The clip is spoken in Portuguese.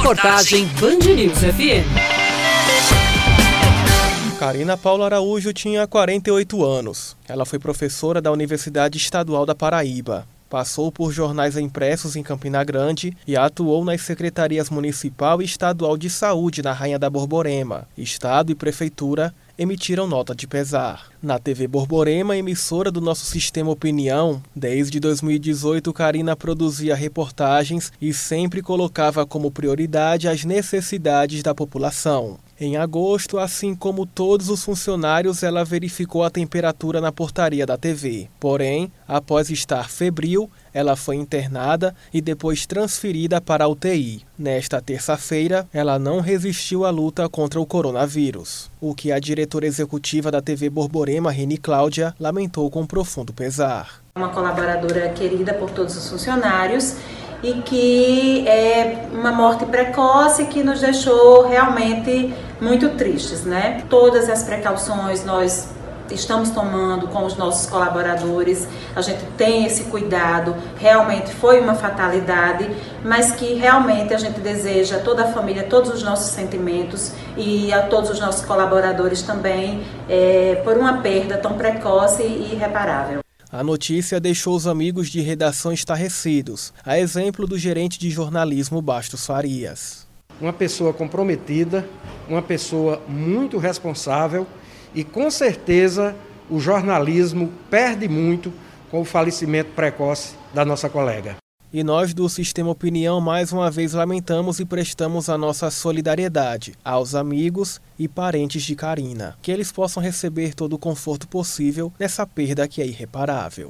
Reportagem Band News FM. Karina Paula Araújo tinha 48 anos. Ela foi professora da Universidade Estadual da Paraíba. Passou por jornais impressos em Campina Grande e atuou nas secretarias municipal e estadual de saúde na Rainha da Borborema. Estado e prefeitura emitiram nota de pesar. Na TV Borborema, emissora do nosso sistema Opinião, desde 2018 Karina produzia reportagens e sempre colocava como prioridade as necessidades da população. Em agosto, assim como todos os funcionários, ela verificou a temperatura na portaria da TV. Porém, após estar febril, ela foi internada e depois transferida para a UTI. Nesta terça-feira, ela não resistiu à luta contra o coronavírus, o que a diretora executiva da TV Borborema, Reni Cláudia, lamentou com profundo pesar. Uma colaboradora querida por todos os funcionários e que é uma morte precoce que nos deixou realmente muito tristes, né? Todas as precauções nós estamos tomando com os nossos colaboradores, a gente tem esse cuidado, realmente foi uma fatalidade, mas que realmente a gente deseja a toda a família, todos os nossos sentimentos e a todos os nossos colaboradores também é, por uma perda tão precoce e irreparável. A notícia deixou os amigos de redação estarrecidos, a exemplo do gerente de jornalismo Bastos Farias. Uma pessoa comprometida, uma pessoa muito responsável e com certeza o jornalismo perde muito com o falecimento precoce da nossa colega. E nós do Sistema Opinião mais uma vez lamentamos e prestamos a nossa solidariedade aos amigos e parentes de Karina, que eles possam receber todo o conforto possível nessa perda que é irreparável.